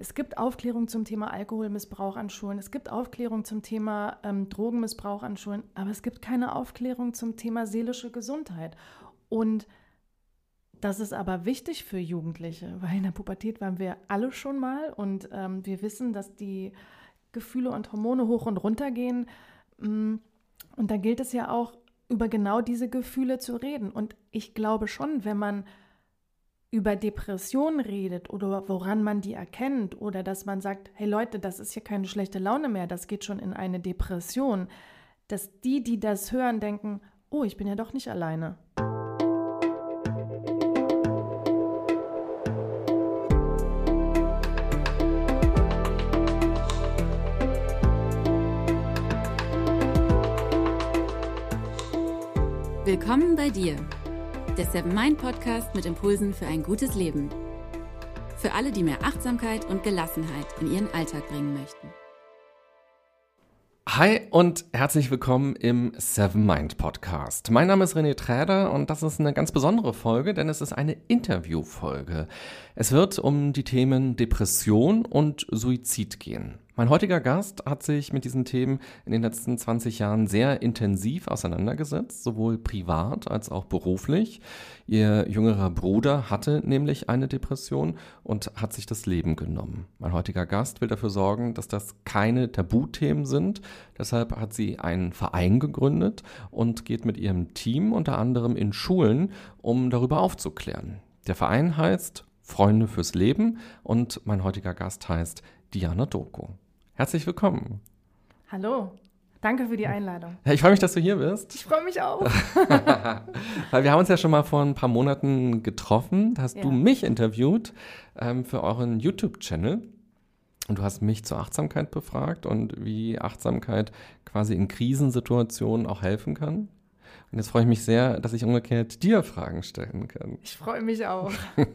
Es gibt Aufklärung zum Thema Alkoholmissbrauch an Schulen, es gibt Aufklärung zum Thema ähm, Drogenmissbrauch an Schulen, aber es gibt keine Aufklärung zum Thema seelische Gesundheit. Und das ist aber wichtig für Jugendliche, weil in der Pubertät waren wir alle schon mal und ähm, wir wissen, dass die Gefühle und Hormone hoch und runter gehen. Mm, und da gilt es ja auch, über genau diese Gefühle zu reden. Und ich glaube schon, wenn man über Depressionen redet oder woran man die erkennt oder dass man sagt, hey Leute, das ist hier keine schlechte Laune mehr, das geht schon in eine Depression, dass die, die das hören, denken, oh, ich bin ja doch nicht alleine. Willkommen bei dir, der Seven Mind Podcast mit Impulsen für ein gutes Leben. Für alle, die mehr Achtsamkeit und Gelassenheit in ihren Alltag bringen möchten. Hi und herzlich willkommen im Seven Mind Podcast. Mein Name ist René Träder und das ist eine ganz besondere Folge, denn es ist eine Interviewfolge. Es wird um die Themen Depression und Suizid gehen. Mein heutiger Gast hat sich mit diesen Themen in den letzten 20 Jahren sehr intensiv auseinandergesetzt, sowohl privat als auch beruflich. Ihr jüngerer Bruder hatte nämlich eine Depression und hat sich das Leben genommen. Mein heutiger Gast will dafür sorgen, dass das keine Tabuthemen sind. Deshalb hat sie einen Verein gegründet und geht mit ihrem Team unter anderem in Schulen, um darüber aufzuklären. Der Verein heißt Freunde fürs Leben und mein heutiger Gast heißt Diana Doku. Herzlich willkommen. Hallo. Danke für die Einladung. Ja, ich freue mich, dass du hier bist. Ich freue mich auch. Weil wir haben uns ja schon mal vor ein paar Monaten getroffen. Da hast ja. du mich interviewt ähm, für euren YouTube-Channel. Und du hast mich zur Achtsamkeit befragt und wie Achtsamkeit quasi in Krisensituationen auch helfen kann. Und jetzt freue ich mich sehr, dass ich umgekehrt dir Fragen stellen kann. Ich freue mich auch.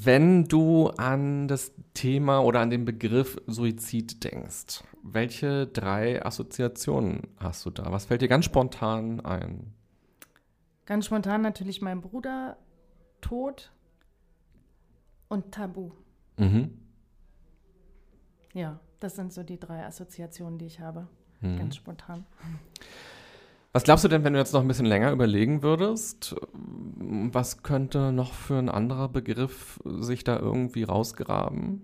Wenn du an das Thema oder an den Begriff Suizid denkst, welche drei Assoziationen hast du da? Was fällt dir ganz spontan ein? Ganz spontan natürlich mein Bruder, Tod und Tabu. Mhm. Ja, das sind so die drei Assoziationen, die ich habe. Mhm. Ganz spontan. Was glaubst du denn, wenn du jetzt noch ein bisschen länger überlegen würdest? Was könnte noch für ein anderer Begriff sich da irgendwie rausgraben?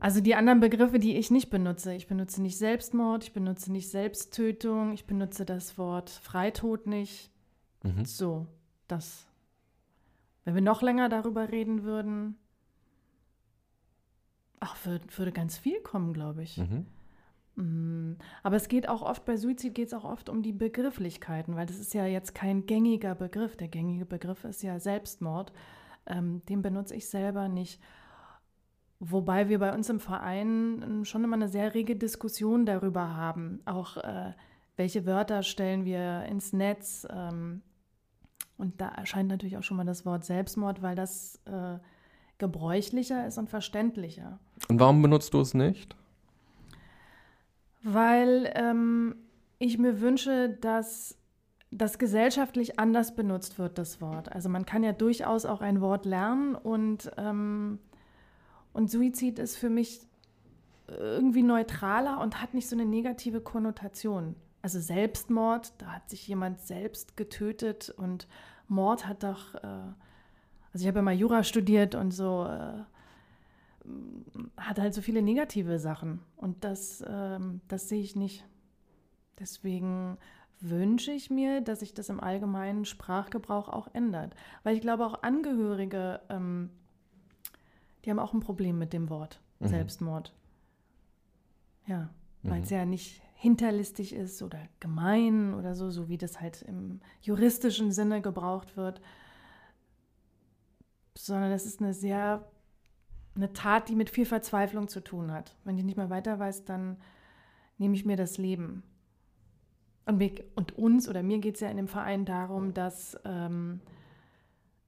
Also die anderen Begriffe, die ich nicht benutze. Ich benutze nicht Selbstmord, ich benutze nicht Selbsttötung, ich benutze das Wort Freitod nicht. Mhm. So, das. Wenn wir noch länger darüber reden würden, ach, würde, würde ganz viel kommen, glaube ich. Mhm. Mhm. Aber es geht auch oft, bei Suizid geht es auch oft um die Begrifflichkeiten, weil das ist ja jetzt kein gängiger Begriff. Der gängige Begriff ist ja Selbstmord. Ähm, den benutze ich selber nicht. Wobei wir bei uns im Verein ähm, schon immer eine sehr rege Diskussion darüber haben. Auch äh, welche Wörter stellen wir ins Netz. Ähm, und da erscheint natürlich auch schon mal das Wort Selbstmord, weil das äh, gebräuchlicher ist und verständlicher. Und warum benutzt du es nicht? Weil ähm, ich mir wünsche, dass das gesellschaftlich anders benutzt wird, das Wort. Also man kann ja durchaus auch ein Wort lernen und, ähm, und Suizid ist für mich irgendwie neutraler und hat nicht so eine negative Konnotation. Also Selbstmord, da hat sich jemand selbst getötet und Mord hat doch, äh, also ich habe ja mal Jura studiert und so, äh, hat halt so viele negative Sachen. Und das, ähm, das sehe ich nicht. Deswegen wünsche ich mir, dass sich das im allgemeinen Sprachgebrauch auch ändert. Weil ich glaube, auch Angehörige, ähm, die haben auch ein Problem mit dem Wort mhm. Selbstmord. Ja, weil es mhm. ja nicht hinterlistig ist oder gemein oder so, so wie das halt im juristischen Sinne gebraucht wird, sondern es ist eine sehr eine Tat, die mit viel Verzweiflung zu tun hat. Wenn ich nicht mehr weiter weiß, dann nehme ich mir das Leben. Und, mir, und uns oder mir geht es ja in dem Verein darum, dass ähm,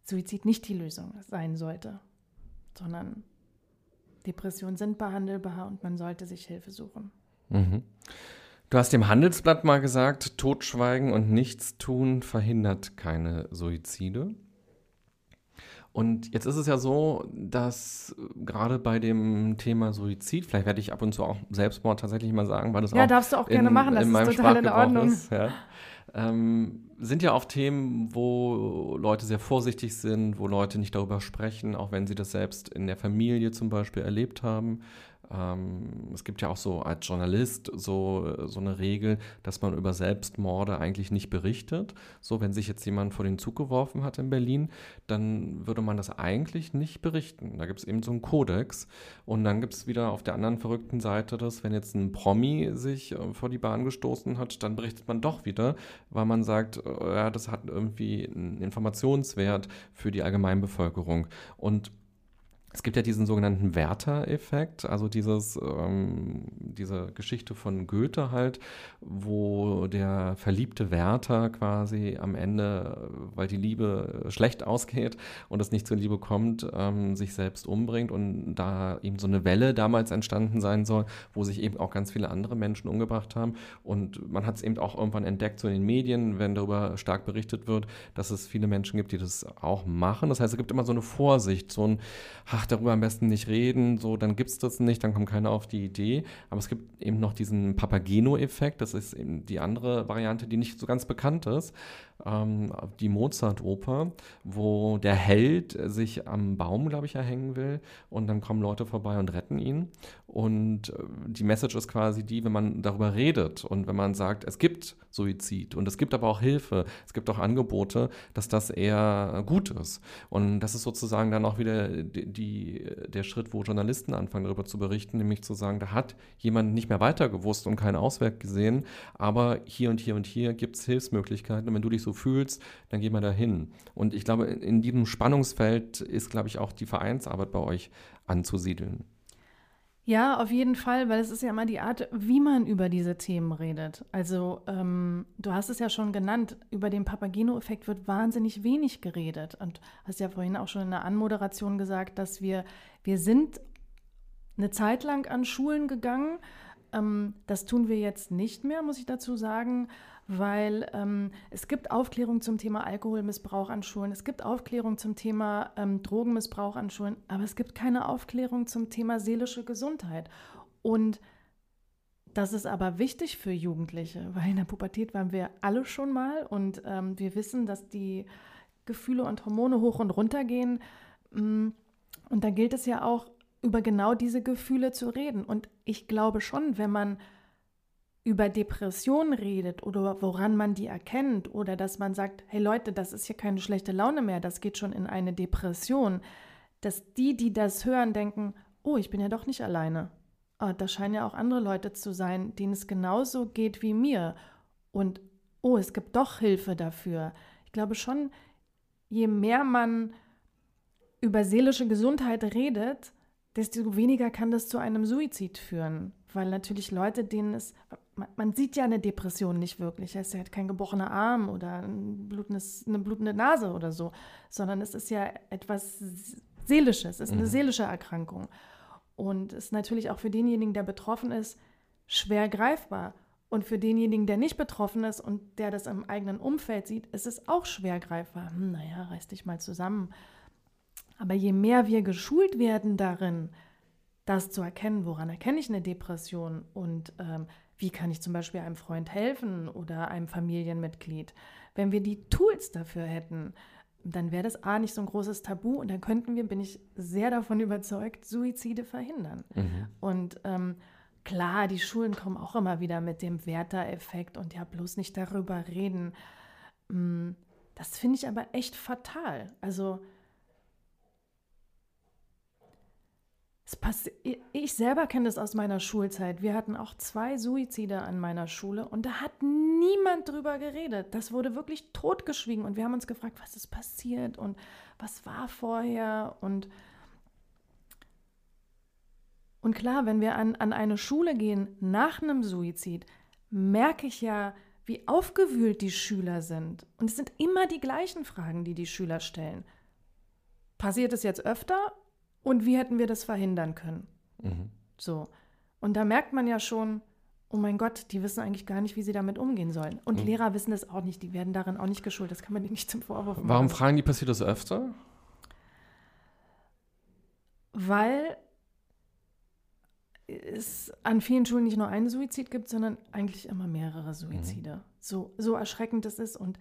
Suizid nicht die Lösung sein sollte, sondern Depressionen sind behandelbar und man sollte sich Hilfe suchen. Mhm. Du hast dem Handelsblatt mal gesagt, Totschweigen und Nichtstun verhindert keine Suizide. Und jetzt ist es ja so, dass gerade bei dem Thema Suizid, vielleicht werde ich ab und zu auch Selbstmord tatsächlich mal sagen, weil das ja, auch darfst du auch in, gerne machen, das in ist meinem total in Ordnung. Ist, ja. ähm, sind ja oft Themen, wo Leute sehr vorsichtig sind, wo Leute nicht darüber sprechen, auch wenn sie das selbst in der Familie zum Beispiel erlebt haben. Ähm, es gibt ja auch so als Journalist so, so eine Regel, dass man über Selbstmorde eigentlich nicht berichtet. So, wenn sich jetzt jemand vor den Zug geworfen hat in Berlin, dann würde man das eigentlich nicht berichten. Da gibt es eben so einen Kodex. Und dann gibt es wieder auf der anderen verrückten Seite das, wenn jetzt ein Promi sich äh, vor die Bahn gestoßen hat, dann berichtet man doch wieder, weil man sagt, äh, ja, das hat irgendwie einen Informationswert für die Allgemeinbevölkerung. Und es gibt ja diesen sogenannten Werther-Effekt, also dieses, ähm, diese Geschichte von Goethe halt, wo der verliebte Werther quasi am Ende, weil die Liebe schlecht ausgeht und es nicht zur Liebe kommt, ähm, sich selbst umbringt und da eben so eine Welle damals entstanden sein soll, wo sich eben auch ganz viele andere Menschen umgebracht haben und man hat es eben auch irgendwann entdeckt, so in den Medien, wenn darüber stark berichtet wird, dass es viele Menschen gibt, die das auch machen. Das heißt, es gibt immer so eine Vorsicht, so ein ach, darüber am besten nicht reden, so, dann gibt es das nicht, dann kommt keiner auf die Idee. Aber es gibt eben noch diesen Papageno-Effekt, das ist eben die andere Variante, die nicht so ganz bekannt ist, ähm, die Mozart-Oper, wo der Held sich am Baum, glaube ich, erhängen will und dann kommen Leute vorbei und retten ihn. Und äh, die Message ist quasi die, wenn man darüber redet und wenn man sagt, es gibt Suizid und es gibt aber auch Hilfe, es gibt auch Angebote, dass das eher gut ist. Und das ist sozusagen dann auch wieder die, die, der Schritt, wo Journalisten anfangen darüber zu berichten, nämlich zu sagen, da hat jemand nicht mehr weiter gewusst und keinen Ausweg gesehen, aber hier und hier und hier gibt es Hilfsmöglichkeiten und wenn du dich so fühlst, dann geh mal dahin. Und ich glaube, in diesem Spannungsfeld ist, glaube ich, auch die Vereinsarbeit bei euch anzusiedeln. Ja, auf jeden Fall, weil es ist ja immer die Art, wie man über diese Themen redet. Also ähm, du hast es ja schon genannt, über den Papageno-Effekt wird wahnsinnig wenig geredet. Und hast ja vorhin auch schon in der Anmoderation gesagt, dass wir, wir sind eine Zeit lang an Schulen gegangen. Ähm, das tun wir jetzt nicht mehr, muss ich dazu sagen weil ähm, es gibt Aufklärung zum Thema Alkoholmissbrauch an Schulen, es gibt Aufklärung zum Thema ähm, Drogenmissbrauch an Schulen, aber es gibt keine Aufklärung zum Thema seelische Gesundheit. Und das ist aber wichtig für Jugendliche, weil in der Pubertät waren wir alle schon mal und ähm, wir wissen, dass die Gefühle und Hormone hoch und runter gehen. Mm, und da gilt es ja auch, über genau diese Gefühle zu reden. Und ich glaube schon, wenn man über Depressionen redet oder woran man die erkennt oder dass man sagt, hey Leute, das ist hier keine schlechte Laune mehr, das geht schon in eine Depression, dass die, die das hören, denken, oh, ich bin ja doch nicht alleine. Oh, da scheinen ja auch andere Leute zu sein, denen es genauso geht wie mir. Und oh, es gibt doch Hilfe dafür. Ich glaube schon, je mehr man über seelische Gesundheit redet, desto weniger kann das zu einem Suizid führen. Weil natürlich Leute, denen es, man, man, sieht ja eine Depression nicht wirklich. Es ist ja kein gebrochener Arm oder ein eine blutende Nase oder so, sondern es ist ja etwas Seelisches, es ist eine mhm. seelische Erkrankung. Und ist natürlich auch für denjenigen, der betroffen ist, schwer greifbar. Und für denjenigen, der nicht betroffen ist und der das im eigenen Umfeld sieht, ist es auch schwer greifbar. Hm, naja, reiß dich mal zusammen. Aber je mehr wir geschult werden darin, das zu erkennen, woran erkenne ich eine Depression und ähm, wie kann ich zum Beispiel einem Freund helfen oder einem Familienmitglied? Wenn wir die Tools dafür hätten, dann wäre das A nicht so ein großes Tabu und dann könnten wir, bin ich sehr davon überzeugt, Suizide verhindern. Mhm. Und ähm, klar, die Schulen kommen auch immer wieder mit dem Werter-Effekt und ja, bloß nicht darüber reden. Mm, das finde ich aber echt fatal. Also ich selber kenne das aus meiner Schulzeit. Wir hatten auch zwei Suizide an meiner Schule und da hat niemand drüber geredet. Das wurde wirklich totgeschwiegen und wir haben uns gefragt, was ist passiert und was war vorher und und klar, wenn wir an, an eine Schule gehen nach einem Suizid, merke ich ja, wie aufgewühlt die Schüler sind. Und es sind immer die gleichen Fragen, die die Schüler stellen. Passiert es jetzt öfter und wie hätten wir das verhindern können? Mhm. So. Und da merkt man ja schon, oh mein Gott, die wissen eigentlich gar nicht, wie sie damit umgehen sollen. Und mhm. Lehrer wissen das auch nicht, die werden darin auch nicht geschult, das kann man denen nicht zum Vorwurf machen. Warum fragen die, passiert das öfter? Weil es an vielen Schulen nicht nur einen Suizid gibt, sondern eigentlich immer mehrere Suizide. Mhm. So, so erschreckend es ist und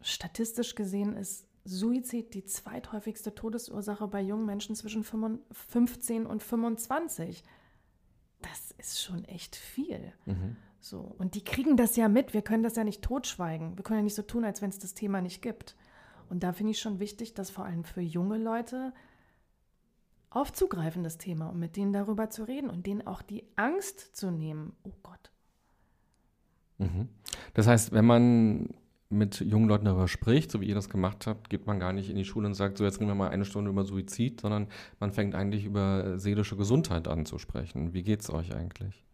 statistisch gesehen ist Suizid die zweithäufigste Todesursache bei jungen Menschen zwischen 15 und 25 das ist schon echt viel. Mhm. So. Und die kriegen das ja mit. Wir können das ja nicht totschweigen. Wir können ja nicht so tun, als wenn es das Thema nicht gibt. Und da finde ich schon wichtig, dass vor allem für junge Leute aufzugreifen, das Thema, und mit denen darüber zu reden und denen auch die Angst zu nehmen. Oh Gott. Mhm. Das heißt, wenn man mit jungen Leuten darüber spricht, so wie ihr das gemacht habt, geht man gar nicht in die Schule und sagt, so jetzt reden wir mal eine Stunde über Suizid, sondern man fängt eigentlich über seelische Gesundheit an zu sprechen. Wie geht es euch eigentlich?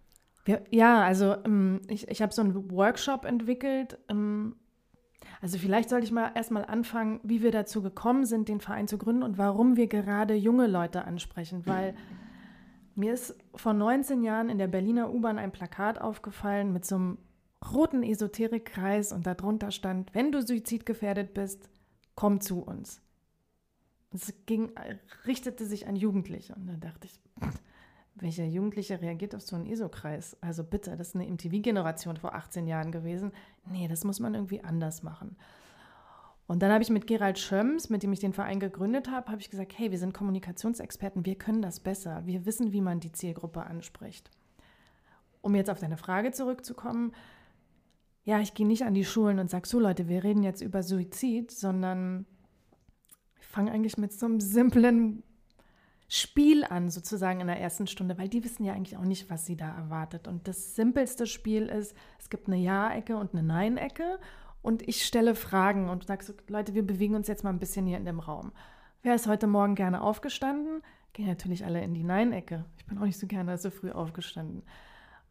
Ja, also ähm, ich, ich habe so einen Workshop entwickelt. Ähm, also vielleicht sollte ich mal erstmal anfangen, wie wir dazu gekommen sind, den Verein zu gründen und warum wir gerade junge Leute ansprechen, weil mir ist vor 19 Jahren in der Berliner U-Bahn ein Plakat aufgefallen mit so einem roten Esoterikkreis und darunter stand, wenn du suizidgefährdet bist, komm zu uns. Es ging, richtete sich an Jugendliche und da dachte ich, welcher Jugendliche reagiert auf so einen ESO-Kreis? Also bitte, das ist eine MTV-Generation vor 18 Jahren gewesen. Nee, das muss man irgendwie anders machen. Und dann habe ich mit Gerald Schöms, mit dem ich den Verein gegründet habe, habe ich gesagt, hey, wir sind Kommunikationsexperten, wir können das besser. Wir wissen, wie man die Zielgruppe anspricht. Um jetzt auf deine Frage zurückzukommen, ja, ich gehe nicht an die Schulen und sage, so Leute, wir reden jetzt über Suizid, sondern ich fange eigentlich mit so einem simplen Spiel an, sozusagen in der ersten Stunde, weil die wissen ja eigentlich auch nicht, was sie da erwartet. Und das simpelste Spiel ist, es gibt eine Ja-Ecke und eine Nein-Ecke und ich stelle Fragen und sage so, Leute, wir bewegen uns jetzt mal ein bisschen hier in dem Raum. Wer ist heute Morgen gerne aufgestanden? Gehen natürlich alle in die Nein-Ecke. Ich bin auch nicht so gerne so früh aufgestanden.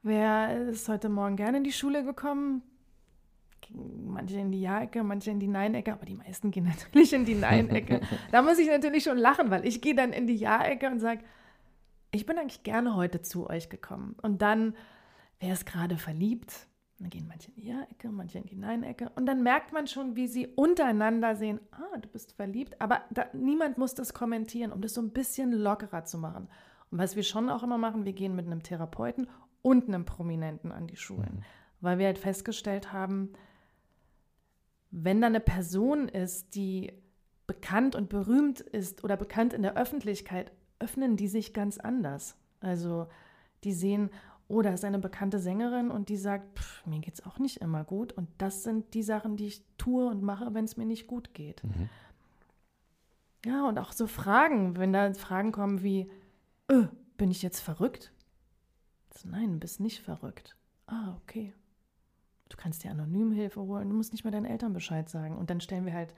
Wer ist heute Morgen gerne in die Schule gekommen? Manche in die Ja-Ecke, manche in die Nein-Ecke, aber die meisten gehen natürlich in die Nein-Ecke. da muss ich natürlich schon lachen, weil ich gehe dann in die Ja-Ecke und sage, ich bin eigentlich gerne heute zu euch gekommen. Und dann, wer ist gerade verliebt? Dann gehen manche in die Ja-Ecke, manche in die Nein-Ecke. Und dann merkt man schon, wie sie untereinander sehen, ah, du bist verliebt. Aber da, niemand muss das kommentieren, um das so ein bisschen lockerer zu machen. Und was wir schon auch immer machen, wir gehen mit einem Therapeuten und einem Prominenten an die Schulen. Mhm. Weil wir halt festgestellt haben, wenn da eine Person ist, die bekannt und berühmt ist oder bekannt in der Öffentlichkeit, öffnen die sich ganz anders. Also die sehen, oh, da ist eine bekannte Sängerin und die sagt, pff, mir geht es auch nicht immer gut. Und das sind die Sachen, die ich tue und mache, wenn es mir nicht gut geht. Mhm. Ja, und auch so Fragen, wenn da Fragen kommen wie, öh, bin ich jetzt verrückt? Nein, du bist nicht verrückt. Ah, okay. Du kannst dir anonym Hilfe holen, du musst nicht mal deinen Eltern Bescheid sagen. Und dann stellen wir halt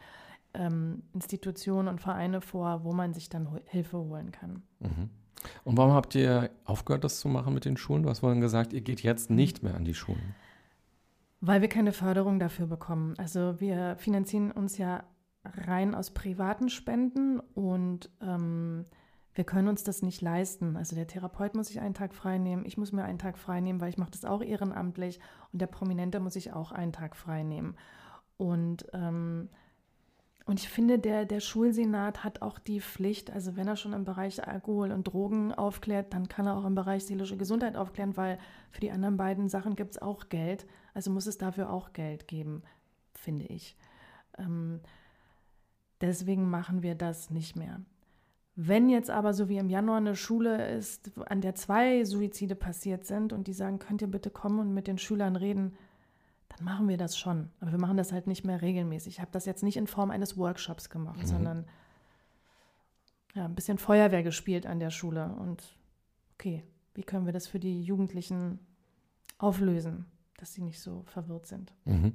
ähm, Institutionen und Vereine vor, wo man sich dann Hilfe holen kann. Mhm. Und warum habt ihr aufgehört, das zu machen mit den Schulen? Du hast vorhin gesagt, ihr geht jetzt nicht mehr an die Schulen. Weil wir keine Förderung dafür bekommen. Also wir finanzieren uns ja rein aus privaten Spenden und ähm, wir können uns das nicht leisten. Also der Therapeut muss sich einen Tag frei nehmen, ich muss mir einen Tag frei nehmen, weil ich mache das auch ehrenamtlich und der Prominente muss sich auch einen Tag frei nehmen. Und, ähm, und ich finde, der, der Schulsenat hat auch die Pflicht, also wenn er schon im Bereich Alkohol und Drogen aufklärt, dann kann er auch im Bereich seelische Gesundheit aufklären, weil für die anderen beiden Sachen gibt es auch Geld. Also muss es dafür auch Geld geben, finde ich. Ähm, deswegen machen wir das nicht mehr. Wenn jetzt aber so wie im Januar eine Schule ist, an der zwei Suizide passiert sind und die sagen, könnt ihr bitte kommen und mit den Schülern reden, dann machen wir das schon. Aber wir machen das halt nicht mehr regelmäßig. Ich habe das jetzt nicht in Form eines Workshops gemacht, mhm. sondern ja, ein bisschen Feuerwehr gespielt an der Schule. Und okay, wie können wir das für die Jugendlichen auflösen, dass sie nicht so verwirrt sind? Mhm.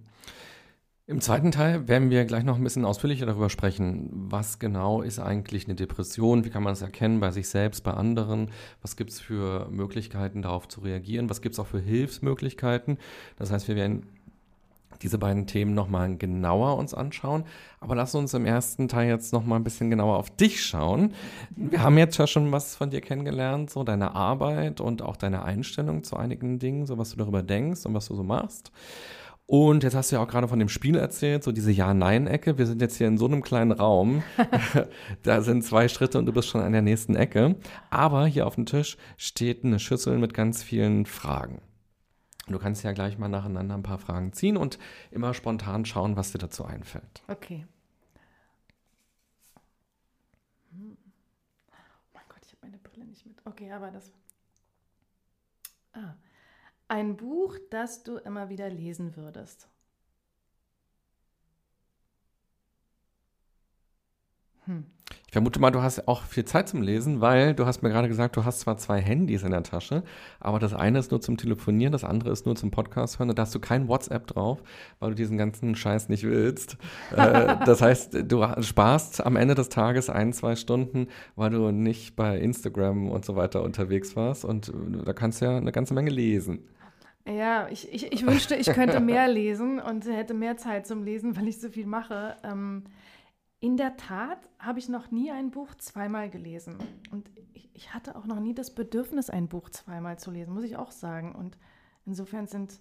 Im zweiten Teil werden wir gleich noch ein bisschen ausführlicher darüber sprechen, was genau ist eigentlich eine Depression, wie kann man es erkennen bei sich selbst, bei anderen, was gibt es für Möglichkeiten darauf zu reagieren, was gibt es auch für Hilfsmöglichkeiten. Das heißt, wir werden diese beiden Themen nochmal genauer uns anschauen. Aber lass uns im ersten Teil jetzt nochmal ein bisschen genauer auf dich schauen. Wir haben jetzt ja schon was von dir kennengelernt, so deine Arbeit und auch deine Einstellung zu einigen Dingen, so was du darüber denkst und was du so machst. Und jetzt hast du ja auch gerade von dem Spiel erzählt, so diese Ja-Nein-Ecke. Wir sind jetzt hier in so einem kleinen Raum. da sind zwei Schritte und du bist schon an der nächsten Ecke. Aber hier auf dem Tisch steht eine Schüssel mit ganz vielen Fragen. Du kannst ja gleich mal nacheinander ein paar Fragen ziehen und immer spontan schauen, was dir dazu einfällt. Okay. Hm. Oh mein Gott, ich habe meine Brille nicht mit. Okay, aber das. Ah. Ein Buch, das du immer wieder lesen würdest. Hm. Ich vermute mal, du hast auch viel Zeit zum Lesen, weil du hast mir gerade gesagt, du hast zwar zwei Handys in der Tasche, aber das eine ist nur zum Telefonieren, das andere ist nur zum Podcast hören. Da hast du kein WhatsApp drauf, weil du diesen ganzen Scheiß nicht willst. Äh, das heißt, du sparst am Ende des Tages ein, zwei Stunden, weil du nicht bei Instagram und so weiter unterwegs warst und da kannst du ja eine ganze Menge lesen. Ja, ich, ich, ich wünschte, ich könnte mehr lesen und hätte mehr Zeit zum Lesen, weil ich so viel mache. Ähm, in der Tat habe ich noch nie ein Buch zweimal gelesen. Und ich, hatte auch noch nie das Bedürfnis, ein Buch zweimal zu lesen, muss ich auch sagen. Und insofern sind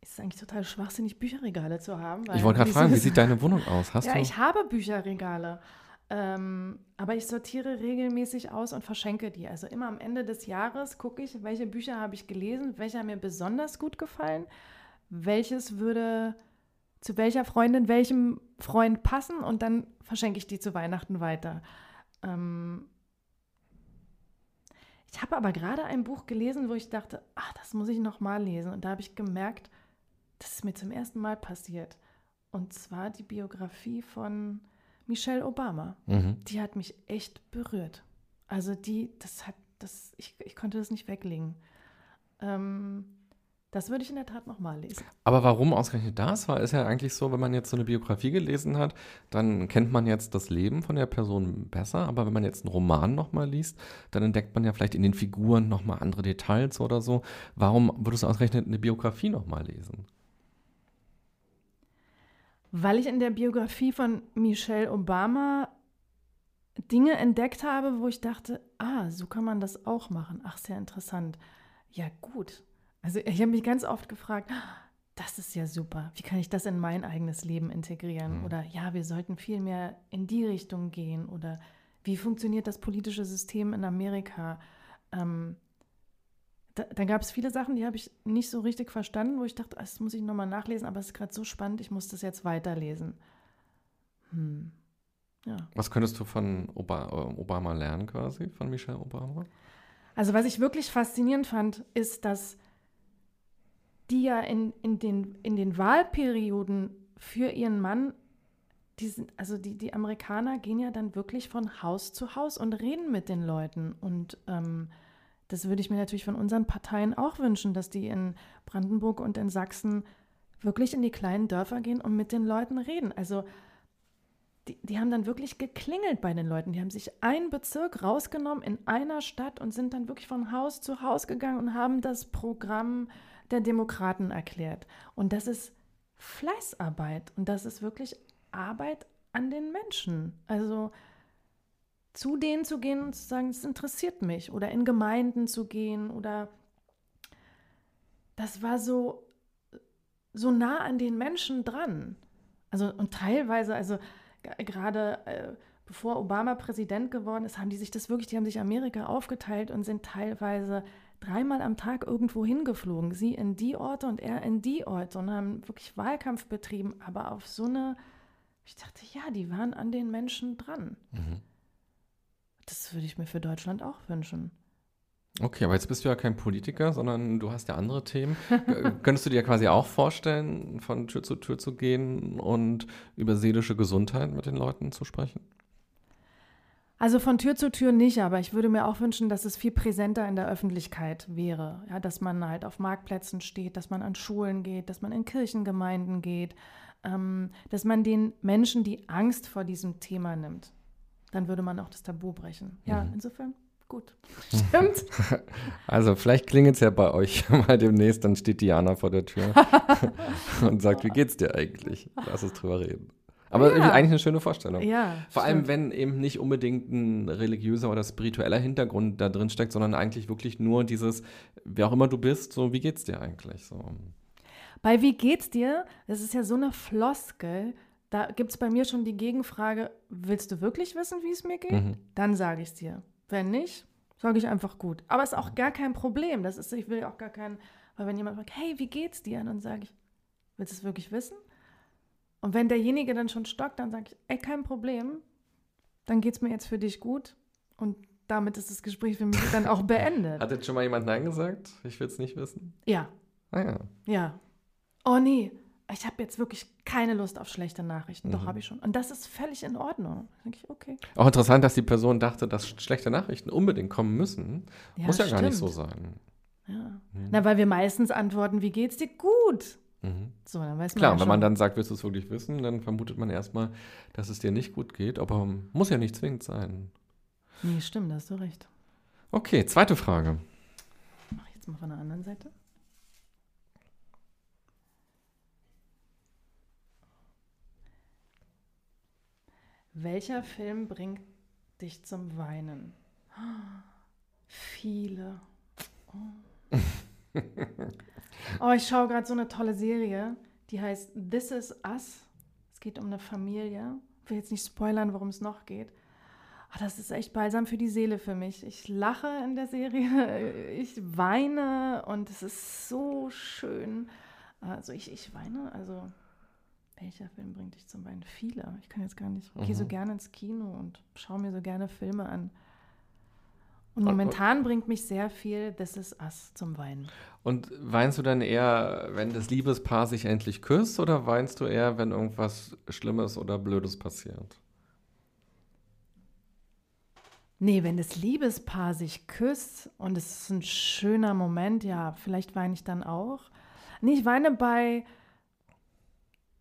ist es eigentlich total schwachsinnig, Bücherregale zu haben. ich wollte gerade fragen, wie sieht deine Wohnung aus? Hast ja, du? ich habe Bücherregale. Ähm, aber ich sortiere regelmäßig aus und verschenke die. Also immer am Ende des Jahres gucke ich, welche Bücher habe ich gelesen, welche haben mir besonders gut gefallen, welches würde zu welcher Freundin, welchem Freund passen und dann verschenke ich die zu Weihnachten weiter. Ähm ich habe aber gerade ein Buch gelesen, wo ich dachte, ach, das muss ich noch mal lesen. Und da habe ich gemerkt, das ist mir zum ersten Mal passiert. Und zwar die Biografie von Michelle Obama. Mhm. Die hat mich echt berührt. Also die, das hat, das, ich, ich konnte das nicht weglegen. Ähm, das würde ich in der Tat nochmal lesen. Aber warum ausgerechnet das? Weil es ja eigentlich so, wenn man jetzt so eine Biografie gelesen hat, dann kennt man jetzt das Leben von der Person besser. Aber wenn man jetzt einen Roman nochmal liest, dann entdeckt man ja vielleicht in den Figuren nochmal andere Details oder so. Warum würdest du ausgerechnet eine Biografie nochmal lesen? Weil ich in der Biografie von Michelle Obama Dinge entdeckt habe, wo ich dachte, ah, so kann man das auch machen. Ach, sehr interessant. Ja, gut. Also ich habe mich ganz oft gefragt, das ist ja super. Wie kann ich das in mein eigenes Leben integrieren? Mhm. Oder ja, wir sollten viel mehr in die Richtung gehen. Oder wie funktioniert das politische System in Amerika? Ähm, da, da gab es viele Sachen, die habe ich nicht so richtig verstanden, wo ich dachte, das muss ich nochmal nachlesen, aber es ist gerade so spannend, ich muss das jetzt weiterlesen. Hm. Ja. Was könntest du von Obama lernen quasi, von Michelle Obama? Also was ich wirklich faszinierend fand, ist, dass die ja in, in, den, in den Wahlperioden für ihren Mann, die sind, also die, die Amerikaner gehen ja dann wirklich von Haus zu Haus und reden mit den Leuten. Und ähm, das würde ich mir natürlich von unseren Parteien auch wünschen, dass die in Brandenburg und in Sachsen wirklich in die kleinen Dörfer gehen und mit den Leuten reden. Also die, die haben dann wirklich geklingelt bei den Leuten. Die haben sich einen Bezirk rausgenommen in einer Stadt und sind dann wirklich von Haus zu Haus gegangen und haben das Programm der Demokraten erklärt. Und das ist Fleißarbeit und das ist wirklich Arbeit an den Menschen. Also zu denen zu gehen und zu sagen, es interessiert mich oder in Gemeinden zu gehen oder das war so so nah an den Menschen dran. Also und teilweise, also gerade äh, bevor Obama Präsident geworden ist, haben die sich das wirklich, die haben sich Amerika aufgeteilt und sind teilweise dreimal am Tag irgendwo hingeflogen. Sie in die Orte und er in die Orte und haben wirklich Wahlkampf betrieben, aber auf so eine, ich dachte, ja, die waren an den Menschen dran. Mhm. Das würde ich mir für Deutschland auch wünschen. Okay, aber jetzt bist du ja kein Politiker, sondern du hast ja andere Themen. Könntest du dir quasi auch vorstellen, von Tür zu Tür zu gehen und über seelische Gesundheit mit den Leuten zu sprechen? Also von Tür zu Tür nicht, aber ich würde mir auch wünschen, dass es viel präsenter in der Öffentlichkeit wäre. Ja, dass man halt auf Marktplätzen steht, dass man an Schulen geht, dass man in Kirchengemeinden geht, ähm, dass man den Menschen die Angst vor diesem Thema nimmt. Dann würde man auch das Tabu brechen. Ja, mhm. insofern gut. Stimmt. Also vielleicht klingelt es ja bei euch mal demnächst, dann steht Diana vor der Tür und sagt, wie geht's dir eigentlich? Lass uns drüber reden. Aber Ja. eigentlich eine schöne Vorstellung. Ja. Vor allem, stimmt. wenn eben nicht unbedingt ein religiöser oder spiritueller Hintergrund da drin steckt, sondern eigentlich wirklich nur dieses, wer auch immer du bist, so wie geht's dir eigentlich? So. Bei Wie geht's dir? Das ist ja so eine Floskel. Da gibt es bei mir schon die Gegenfrage: Willst du wirklich wissen, wie es mir geht? Mhm. Dann sage ich es dir. Wenn nicht, sage ich einfach gut. Aber ist auch gar kein Problem. Das ist, ich will auch gar keinen, weil wenn jemand fragt, hey, wie geht's dir? dann sage ich, willst du es wirklich wissen? Und wenn derjenige dann schon stockt, dann sage ich, ey, kein Problem. Dann geht's mir jetzt für dich gut. Und damit ist das Gespräch für mich dann auch beendet. Hat jetzt schon mal jemand Nein gesagt? Ich will es nicht wissen. Ja, Ah ja. ja. Oh nee, ich habe jetzt wirklich keine Lust auf schlechte Nachrichten. Doch, Mhm. habe ich schon. Und das ist völlig in Ordnung. Denke ich, okay. Auch interessant, dass die Person dachte, dass schlechte Nachrichten unbedingt kommen müssen. Muss ja gar nicht so stimmt. sein. Ja. Na, weil wir meistens antworten, wie geht's dir? Gut. Mhm. So, dann weiß man Klar, ja wenn man dann sagt, willst du es wirklich wissen, dann vermutet man erstmal, dass es dir nicht gut geht, aber muss ja nicht zwingend sein. Nee, stimmt, da hast du recht. Okay, zweite Frage. Mach ich jetzt mal von der anderen Seite. Welcher Film bringt dich zum Weinen? Viele. Oh, oh ich schaue gerade so eine tolle Serie, die heißt This Is Us. Es geht um eine Familie. Ich will jetzt nicht spoilern, worum es noch geht. Ah, das ist echt balsam für die Seele für mich. Ich lache in der Serie, ich weine und es ist so schön. Also ich, ich weine, also welcher Film bringt dich zum Weinen? Viele. Ich kann jetzt gar nicht. Ich gehe so Mhm. gerne ins Kino und schaue mir so gerne Filme an. Und Und- momentan bringt mich sehr viel This Is Us zum Weinen. Und weinst du dann eher, wenn das Liebespaar sich endlich küsst, oder weinst du eher, wenn irgendwas Schlimmes oder Blödes passiert? Nee, wenn das Liebespaar sich küsst und es ist ein schöner Moment, ja, vielleicht weine ich dann auch. Nee, ich weine bei,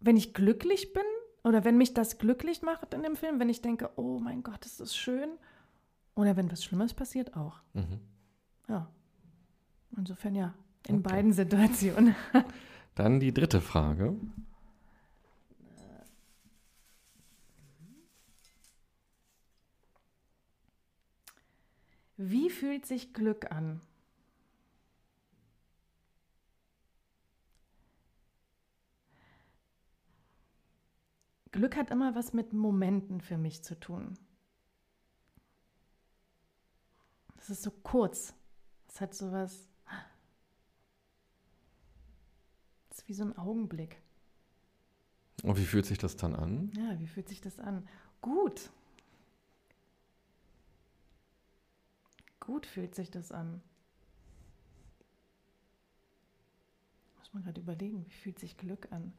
wenn ich glücklich bin oder wenn mich das glücklich macht in dem Film, wenn ich denke, oh mein Gott, ist das schön. Oder wenn was Schlimmes passiert, auch. Mhm. Ja. Insofern ja, in Okay. beiden Situationen. Dann die dritte Frage. Wie fühlt sich Glück an? Glück hat immer was mit Momenten für mich zu tun. Das ist so kurz. Es hat so was. Es ist wie so ein Augenblick. Und wie fühlt sich das dann an? Ja, wie fühlt sich das an? Gut. Gut fühlt sich das an. Muss man gerade überlegen, wie fühlt sich Glück an?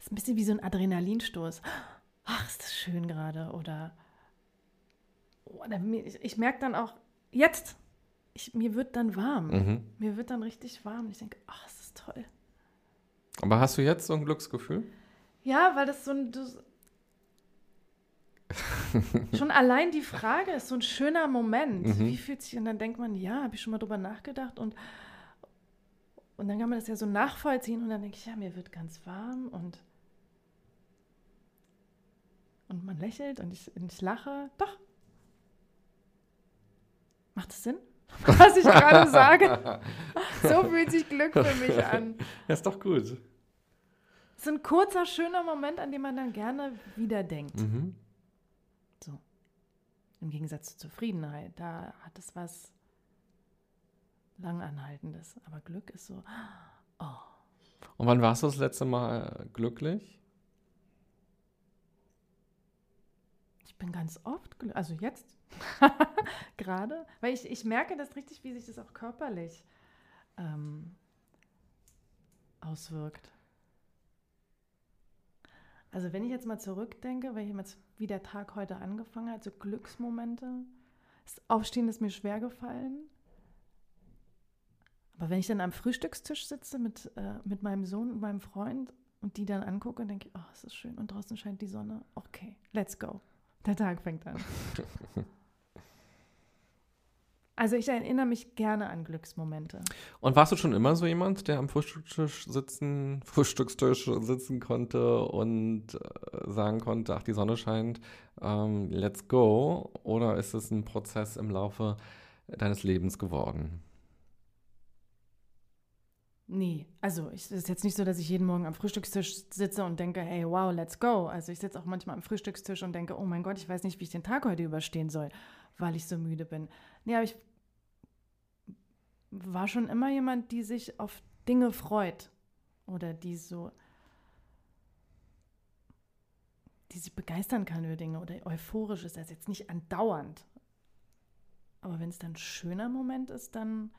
Ist ein bisschen wie so ein Adrenalinstoß. Ach, ist das schön gerade. Oder, oder mir- ich, ich merke dann auch, jetzt, ich, mir wird dann warm. Mhm. Mir wird dann richtig warm. Ich denke, ach, das ist toll. Aber hast du jetzt so ein Glücksgefühl? Ja, weil das so ein. Du, schon allein die Frage ist so ein schöner Moment. Mhm. Wie fühlt sich, und dann denkt man, ja, habe ich schon mal drüber nachgedacht und, und dann kann man das ja so nachvollziehen und dann denke ich, ja, mir wird ganz warm und, und man lächelt und ich, und ich lache. Doch. Macht das Sinn? Was ich gerade sage? So fühlt sich Glück für mich an. Ja, ist doch gut. Es ist ein kurzer, schöner Moment, an den man dann gerne wieder denkt. Mhm. So. Im Gegensatz zur Zufriedenheit, da hat es was langanhaltendes. Aber Glück ist so, Und wann warst du das letzte Mal glücklich? Bin ganz oft also jetzt gerade, weil ich, ich merke das richtig, wie sich das auch körperlich ähm, auswirkt. Also wenn ich jetzt mal zurückdenke, wenn ich jetzt wie der Tag heute angefangen hat, so Glücksmomente, das Aufstehen ist mir schwer gefallen. Aber wenn ich dann am Frühstückstisch sitze mit, äh, mit meinem Sohn und meinem Freund und die dann angucke denke, oh, es ist schön und draußen scheint die Sonne. Okay, let's go. Der Tag fängt an. Also ich erinnere mich gerne an Glücksmomente. Und warst du schon immer so jemand, der am Frühstückstisch sitzen, Frühstückstisch sitzen konnte und äh, sagen konnte, ach, die Sonne scheint, ähm, let's go? Oder ist es ein Prozess im Laufe deines Lebens geworden? Nee, also es ist jetzt nicht so, dass ich jeden Morgen am Frühstückstisch sitze und denke, hey, wow, let's go. Also ich sitze auch manchmal am Frühstückstisch und denke, oh mein Gott, ich weiß nicht, wie ich den Tag heute überstehen soll, weil ich so müde bin. Nee, aber ich war schon immer jemand, die sich auf Dinge freut oder die so, die sich begeistern kann über Dinge oder euphorisch ist. Also jetzt nicht andauernd. Aber wenn es dann ein schöner Moment ist, dann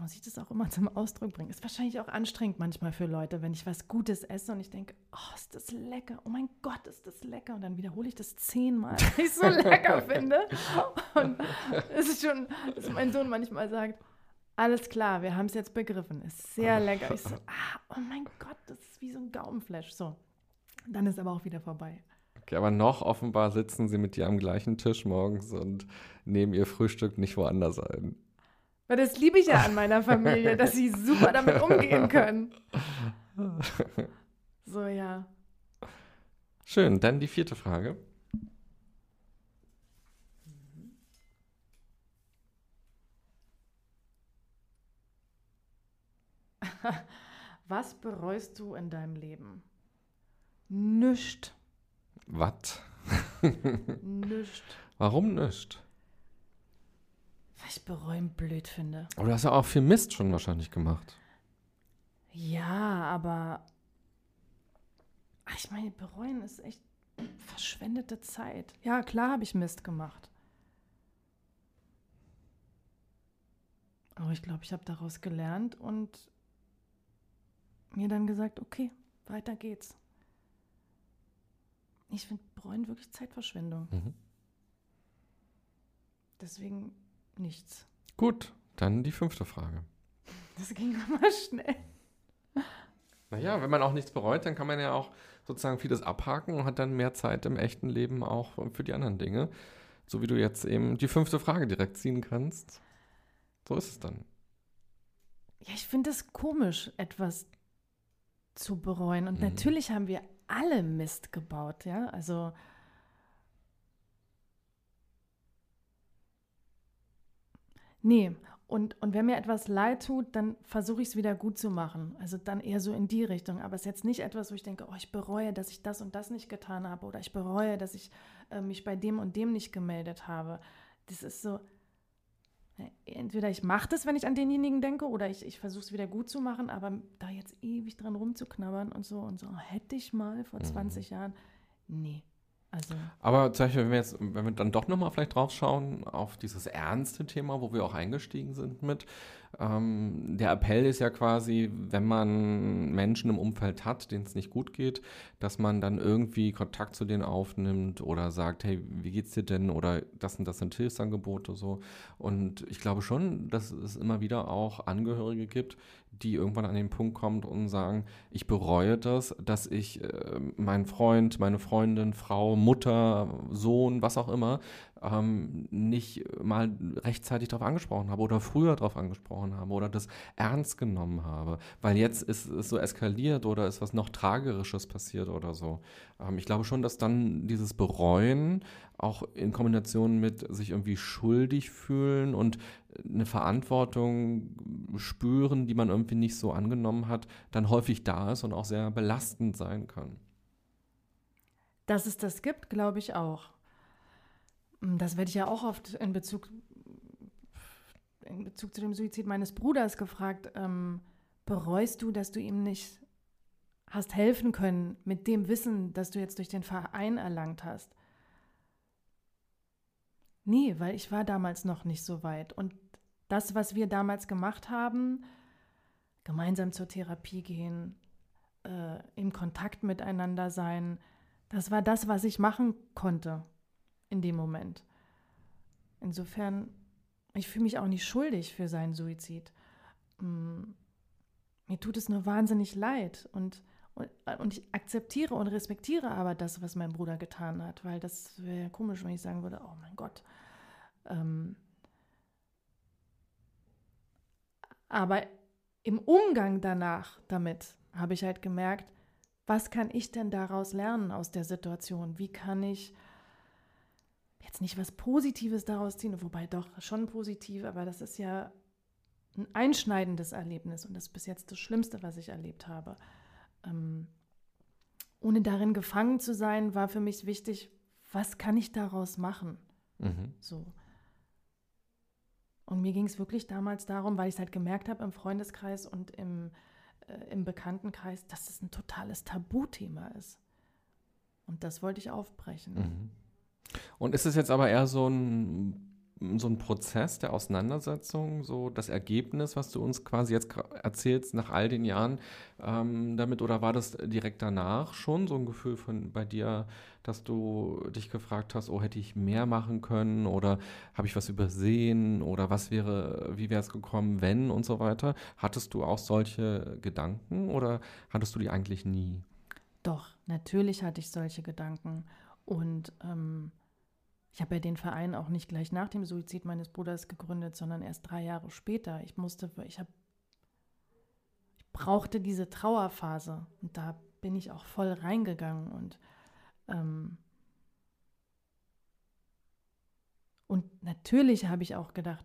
muss ich das auch immer zum Ausdruck bringen. Ist wahrscheinlich auch anstrengend manchmal für Leute, wenn ich was Gutes esse und ich denke, oh, ist das lecker, oh mein Gott, ist das lecker. Und dann wiederhole ich das zehnmal, weil ich es so lecker finde. Und es ist schon, dass mein Sohn manchmal sagt, alles klar, wir haben es jetzt begriffen. Ist sehr lecker. Ich so, ah, oh mein Gott, das ist wie so ein Gaumenflash. So, dann ist aber auch wieder vorbei. Okay, aber noch offenbar sitzen sie mit dir am gleichen Tisch morgens und nehmen ihr Frühstück nicht woanders ein. Weil das liebe ich ja an meiner Familie, dass sie super damit umgehen können. So, ja. Schön, dann die vierte Frage. Was bereust du in deinem Leben? Nüscht. Was? Nüscht. Warum nicht? Weil ich bereuen blöd finde. Aber du hast ja auch viel Mist schon wahrscheinlich gemacht. Ja, aber Ach, ich meine, bereuen ist echt verschwendete Zeit. Ja, klar habe ich Mist gemacht. Aber ich glaube, ich habe daraus gelernt und mir dann gesagt, okay, weiter geht's. Ich finde bereuen wirklich Zeitverschwendung. Mhm. Deswegen nichts. Gut, dann die fünfte Frage. Das ging aber schnell. Naja, wenn man auch nichts bereut, dann kann man ja auch sozusagen vieles abhaken und hat dann mehr Zeit im echten Leben auch für die anderen Dinge. So wie du jetzt eben die fünfte Frage direkt ziehen kannst. So ist es dann. Ja, ich finde es komisch, etwas zu bereuen. Und Mhm. natürlich haben wir alle Mist gebaut, ja. Also nee. Und, und wenn mir etwas leid tut, dann versuche ich es wieder gut zu machen. Also dann eher so in die Richtung. Aber es ist jetzt nicht etwas, wo ich denke, oh, ich bereue, dass ich das und das nicht getan habe. Oder ich bereue, dass ich äh, mich bei dem und dem nicht gemeldet habe. Das ist so, entweder ich mache das, wenn ich an denjenigen denke, oder ich, ich versuche es wieder gut zu machen, aber da jetzt ewig dran rumzuknabbern und so und so, hätte ich mal vor 20 Jahren, nee. Also, Aber zum Beispiel, wenn wir jetzt, wenn wir dann doch nochmal vielleicht drauf schauen, auf dieses ernste Thema, wo wir auch eingestiegen sind mit, ähm, der Appell ist ja quasi, wenn man Menschen im Umfeld hat, denen es nicht gut geht, dass man dann irgendwie Kontakt zu denen aufnimmt oder sagt, hey, wie geht's dir denn? Oder das und das sind Hilfsangebote so. Und ich glaube schon, dass es immer wieder auch Angehörige gibt, die irgendwann an den Punkt kommen und sagen, ich bereue das, dass ich äh, meinen Freund, meine Freundin, Frau, Mutter, Sohn, was auch immer, ähm, nicht mal rechtzeitig darauf angesprochen habe oder früher darauf angesprochen habe oder das ernst genommen habe, weil jetzt ist es so eskaliert oder ist was noch Tragerisches passiert oder so. Ähm, ich glaube schon, dass dann dieses Bereuen auch in Kombination mit sich irgendwie schuldig fühlen und eine Verantwortung spüren, die man irgendwie nicht so angenommen hat, dann häufig da ist und auch sehr belastend sein kann. dass es das gibt, glaube ich auch. Das werde ich ja auch oft in Bezug, in Bezug zu dem Suizid meines Bruders gefragt. Ähm, bereust du, dass du ihm nicht hast helfen können mit dem Wissen, das du jetzt durch den Verein erlangt hast? Nee, weil ich war damals noch nicht so weit. Und das, was wir damals gemacht haben, gemeinsam zur Therapie gehen, äh, im Kontakt miteinander sein, das war das, was ich machen konnte in dem Moment. Insofern, ich fühle mich auch nicht schuldig für seinen Suizid. Mm, Mir tut es nur wahnsinnig leid und, Und, und ich akzeptiere und respektiere aber das, was mein Bruder getan hat, weil das wäre komisch, wenn ich sagen würde, oh mein Gott. Ähm, aber im Umgang danach damit habe ich halt gemerkt, was kann ich denn daraus lernen aus der Situation? Wie kann ich jetzt nicht was Positives daraus ziehen, wobei doch schon positiv, aber das ist ja ein einschneidendes Erlebnis und das ist bis jetzt das Schlimmste, was ich erlebt habe. Ähm, ohne darin gefangen zu sein, war für mich wichtig, was kann ich daraus machen? Mhm. So. Und mir ging es wirklich damals darum, weil ich es halt gemerkt habe im Freundeskreis und im, äh, im Bekanntenkreis, dass es ein totales Tabuthema ist. Und das wollte ich aufbrechen. Mhm. Und ist es jetzt aber eher so ein so ein Prozess der Auseinandersetzung, so das Ergebnis, was du uns quasi jetzt erzählst nach all den Jahren ähm, damit, oder war das direkt danach schon so ein Gefühl von bei dir, dass du dich gefragt hast, oh, hätte ich mehr machen können oder habe ich was übersehen oder was wäre, wie wäre es gekommen, wenn und so weiter? Hattest du auch solche Gedanken oder hattest du die eigentlich nie? Doch, natürlich hatte ich solche Gedanken und ähm ich habe ja den Verein auch nicht gleich nach dem Suizid meines Bruders gegründet, sondern erst drei Jahre später. Ich musste, ich habe, ich brauchte diese Trauerphase und da bin ich auch voll reingegangen und ähm, und natürlich habe ich auch gedacht,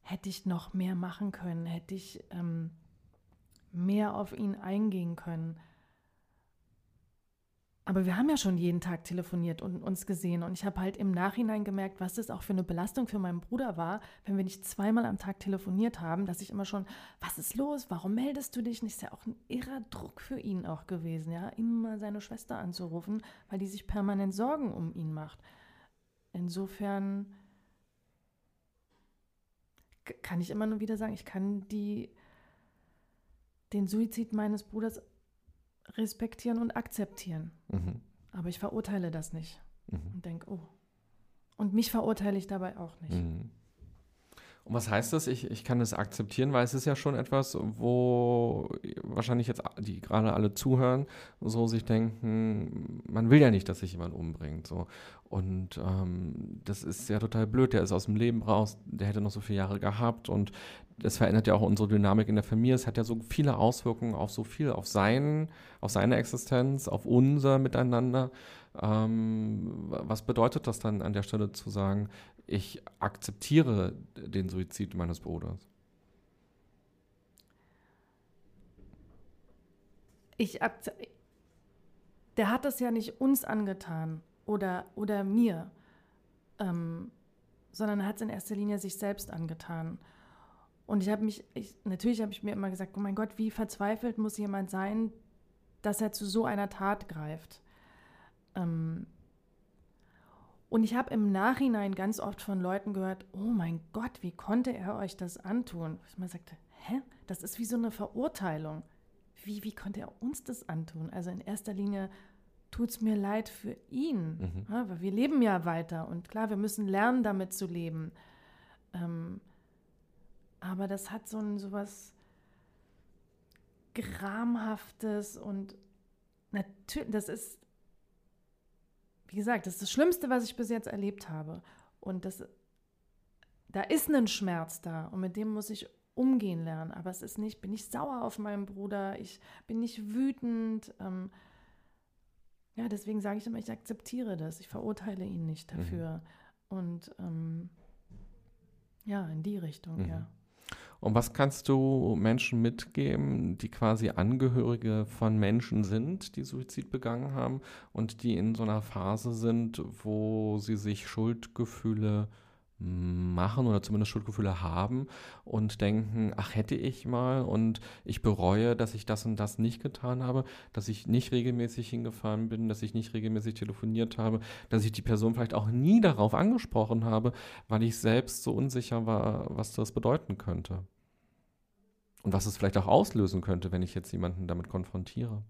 hätte ich noch mehr machen können, hätte ich ähm, mehr auf ihn eingehen können. Aber wir haben ja schon jeden Tag telefoniert und uns gesehen. Und ich habe halt im Nachhinein gemerkt, was das auch für eine Belastung für meinen Bruder war, wenn wir nicht zweimal am Tag telefoniert haben, dass ich immer schon, was ist los? Warum meldest du dich nicht? Ist ja auch ein irrer Druck für ihn auch gewesen, ja, immer seine Schwester anzurufen, weil die sich permanent Sorgen um ihn macht. Insofern kann ich immer nur wieder sagen, ich kann die, den Suizid meines Bruders respektieren und akzeptieren. Mhm. Aber ich verurteile das nicht mhm. und denke, oh. Und mich verurteile ich dabei auch nicht. Mhm. Und was heißt das? Ich, ich kann das akzeptieren, weil es ist ja schon etwas, wo wahrscheinlich jetzt die gerade alle zuhören, so sich denken, man will ja nicht, dass sich jemand umbringt. So. Und ähm, das ist ja total blöd. Der ist aus dem Leben raus, der hätte noch so viele Jahre gehabt und das verändert ja auch unsere Dynamik in der Familie. Es hat ja so viele Auswirkungen auf so viel, auf seinen, auf seine Existenz, auf unser Miteinander. Ähm, was bedeutet das dann an der Stelle zu sagen, ich akzeptiere den Suizid meines Bruders? Ich der hat das ja nicht uns angetan oder, oder mir, ähm, sondern hat es in erster Linie sich selbst angetan. Und ich habe mich, ich, natürlich habe ich mir immer gesagt, oh mein Gott, wie verzweifelt muss jemand sein, dass er zu so einer Tat greift. Ähm, und ich habe im Nachhinein ganz oft von Leuten gehört, oh mein Gott, wie konnte er euch das antun? Ich mal sagte, hä? Das ist wie so eine Verurteilung. Wie, wie konnte er uns das antun? Also in erster Linie tut es mir leid für ihn, mhm. ja, weil wir leben ja weiter und klar, wir müssen lernen, damit zu leben. Ähm, aber das hat so ein sowas Gramhaftes und natürlich, das ist wie gesagt, das ist das Schlimmste, was ich bis jetzt erlebt habe. Und das, da ist ein Schmerz da und mit dem muss ich umgehen lernen. Aber es ist nicht, bin ich sauer auf meinen Bruder, ich bin nicht wütend. Ähm, ja, deswegen sage ich immer, ich akzeptiere das, ich verurteile ihn nicht mhm. dafür. Mhm. Und ähm, ja, in die Richtung, mhm. ja. Und was kannst du Menschen mitgeben, die quasi Angehörige von Menschen sind, die Suizid begangen haben und die in so einer Phase sind, wo sie sich Schuldgefühle machen oder zumindest Schuldgefühle haben und denken, ach hätte ich mal und ich bereue, dass ich das und das nicht getan habe, dass ich nicht regelmäßig hingefahren bin, dass ich nicht regelmäßig telefoniert habe, dass ich die Person vielleicht auch nie darauf angesprochen habe, weil ich selbst so unsicher war, was das bedeuten könnte. Und was es vielleicht auch auslösen könnte, wenn ich jetzt jemanden damit konfrontiere.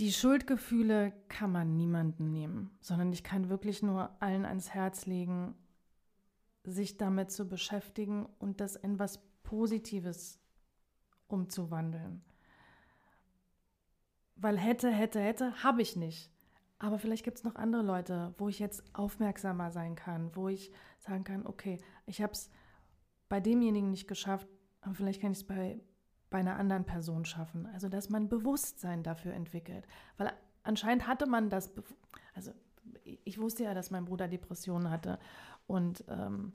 Die Schuldgefühle kann man niemandem nehmen, sondern ich kann wirklich nur allen ans Herz legen, sich damit zu beschäftigen und das in was Positives umzuwandeln. Weil hätte, hätte, hätte, habe ich nicht. Aber vielleicht gibt es noch andere Leute, wo ich jetzt aufmerksamer sein kann, wo ich sagen kann, okay, ich habe es bei demjenigen nicht geschafft, aber vielleicht kann ich es bei, bei einer anderen Person schaffen. Also, dass man Bewusstsein dafür entwickelt. Weil anscheinend hatte man das, also ich wusste ja, dass mein Bruder Depressionen hatte und ähm,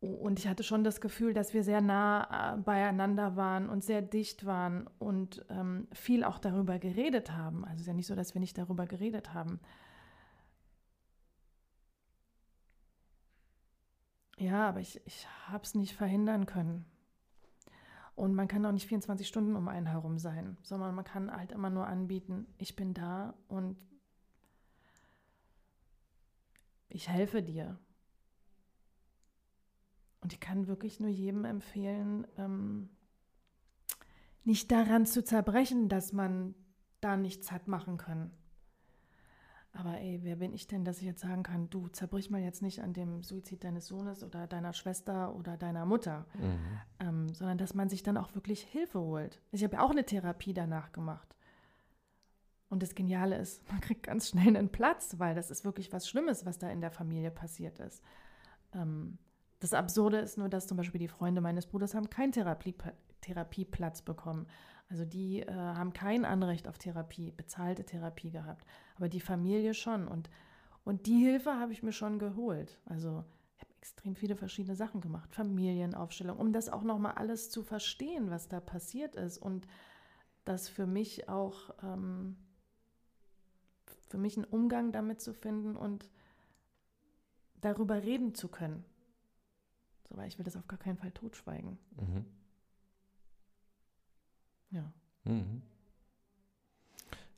Und ich hatte schon das Gefühl, dass wir sehr nah äh, beieinander waren und sehr dicht waren und ähm, viel auch darüber geredet haben. Also es ist ja nicht so, dass wir nicht darüber geredet haben. Ja, aber ich, ich habe es nicht verhindern können. Und man kann auch nicht 24 Stunden um einen herum sein, sondern man kann halt immer nur anbieten, ich bin da und ich helfe dir. Und ich kann wirklich nur jedem empfehlen, ähm, nicht daran zu zerbrechen, dass man da nichts hat machen können. Aber ey, wer bin ich denn, dass ich jetzt sagen kann, du zerbrich mal jetzt nicht an dem Suizid deines Sohnes oder deiner Schwester oder deiner Mutter, mhm. ähm, sondern dass man sich dann auch wirklich Hilfe holt. Ich habe ja auch eine Therapie danach gemacht. Und das Geniale ist, man kriegt ganz schnell einen Platz, weil das ist wirklich was Schlimmes, was da in der Familie passiert ist. Ähm, das Absurde ist nur, dass zum Beispiel die Freunde meines Bruders haben keinen Therapie, Therapieplatz bekommen. Also die äh, haben kein Anrecht auf Therapie, bezahlte Therapie gehabt. Aber die Familie schon. Und, und die Hilfe habe ich mir schon geholt. Also ich habe extrem viele verschiedene Sachen gemacht. Familienaufstellung, um das auch nochmal alles zu verstehen, was da passiert ist. Und das für mich auch, ähm, für mich einen Umgang damit zu finden und darüber reden zu können. So, weil ich will das auf gar keinen Fall totschweigen. Mhm. Ja. Mhm.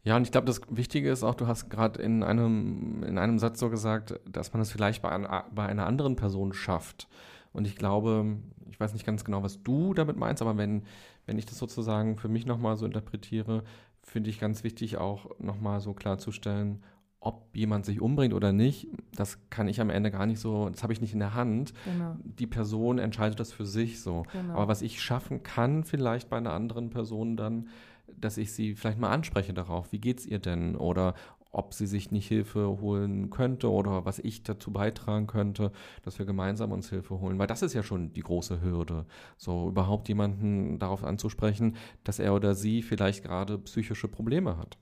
Ja, und ich glaube, das Wichtige ist auch, du hast gerade in einem, in einem Satz so gesagt, dass man das vielleicht bei, ein, bei einer anderen Person schafft. Und ich glaube, ich weiß nicht ganz genau, was du damit meinst, aber wenn, wenn ich das sozusagen für mich nochmal so interpretiere, finde ich ganz wichtig auch nochmal so klarzustellen, ob jemand sich umbringt oder nicht, das kann ich am Ende gar nicht so, das habe ich nicht in der Hand. Genau. Die Person entscheidet das für sich so. Genau. Aber was ich schaffen kann, vielleicht bei einer anderen Person dann, dass ich sie vielleicht mal anspreche darauf, wie geht es ihr denn? Oder ob sie sich nicht Hilfe holen könnte oder was ich dazu beitragen könnte, dass wir gemeinsam uns Hilfe holen. Weil das ist ja schon die große Hürde, so überhaupt jemanden darauf anzusprechen, dass er oder sie vielleicht gerade psychische Probleme hat.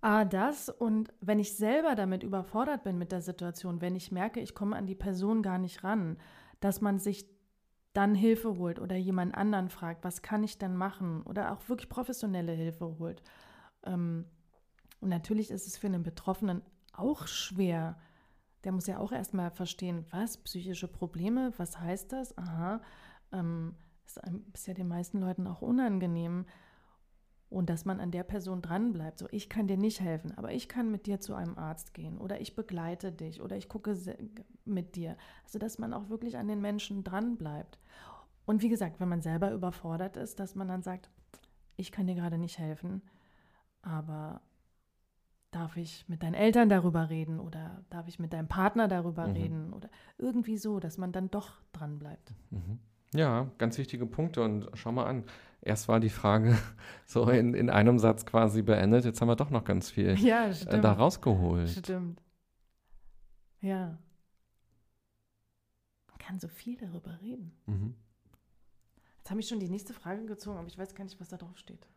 Ah, das und wenn ich selber damit überfordert bin mit der Situation, wenn ich merke, ich komme an die Person gar nicht ran, dass man sich dann Hilfe holt oder jemand anderen fragt, was kann ich denn machen oder auch wirklich professionelle Hilfe holt. Ähm, und natürlich ist es für einen Betroffenen auch schwer. Der muss ja auch erstmal verstehen, was, psychische Probleme, was heißt das? Aha, ähm, ist, ist ja den meisten Leuten auch unangenehm und dass man an der Person dranbleibt. So, ich kann dir nicht helfen, aber ich kann mit dir zu einem Arzt gehen oder ich begleite dich oder ich gucke mit dir. Also, dass man auch wirklich an den Menschen dranbleibt. Und wie gesagt, wenn man selber überfordert ist, dass man dann sagt, ich kann dir gerade nicht helfen, aber darf ich mit deinen Eltern darüber reden oder darf ich mit deinem Partner darüber mhm. reden oder irgendwie so, dass man dann doch dranbleibt. Mhm. Ja, ganz wichtige Punkte und schau mal an. Erst war die Frage so in, in einem Satz quasi beendet, jetzt haben wir doch noch ganz viel ja, äh, da rausgeholt. Stimmt. Ja. Man kann so viel darüber reden. Mhm. Jetzt habe ich schon die nächste Frage gezogen, aber ich weiß gar nicht, was da drauf steht.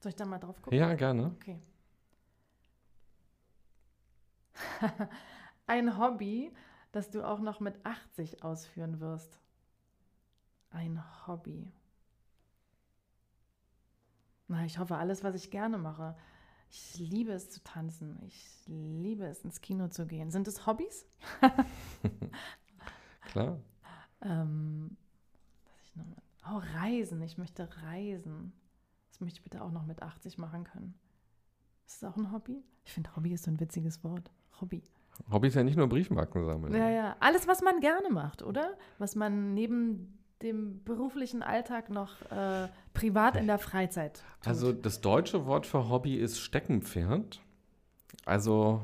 Soll ich da mal drauf gucken? Ja, gerne. Okay. Ein Hobby, das du auch noch mit 80 ausführen wirst ein Hobby? Na, ich hoffe, alles, was ich gerne mache. Ich liebe es zu tanzen. Ich liebe es, ins Kino zu gehen. Sind es Hobbys? Klar. ähm, oh, Reisen. Ich möchte reisen. Das möchte ich bitte auch noch mit 80 machen können. Ist das auch ein Hobby? Ich finde, Hobby ist so ein witziges Wort. Hobby. Hobby ist ja nicht nur Briefmarken sammeln. Ja, ja. Alles, was man gerne macht, oder? Was man neben dem beruflichen Alltag noch äh, privat in der Freizeit? Tut? Also das deutsche Wort für Hobby ist Steckenpferd. Also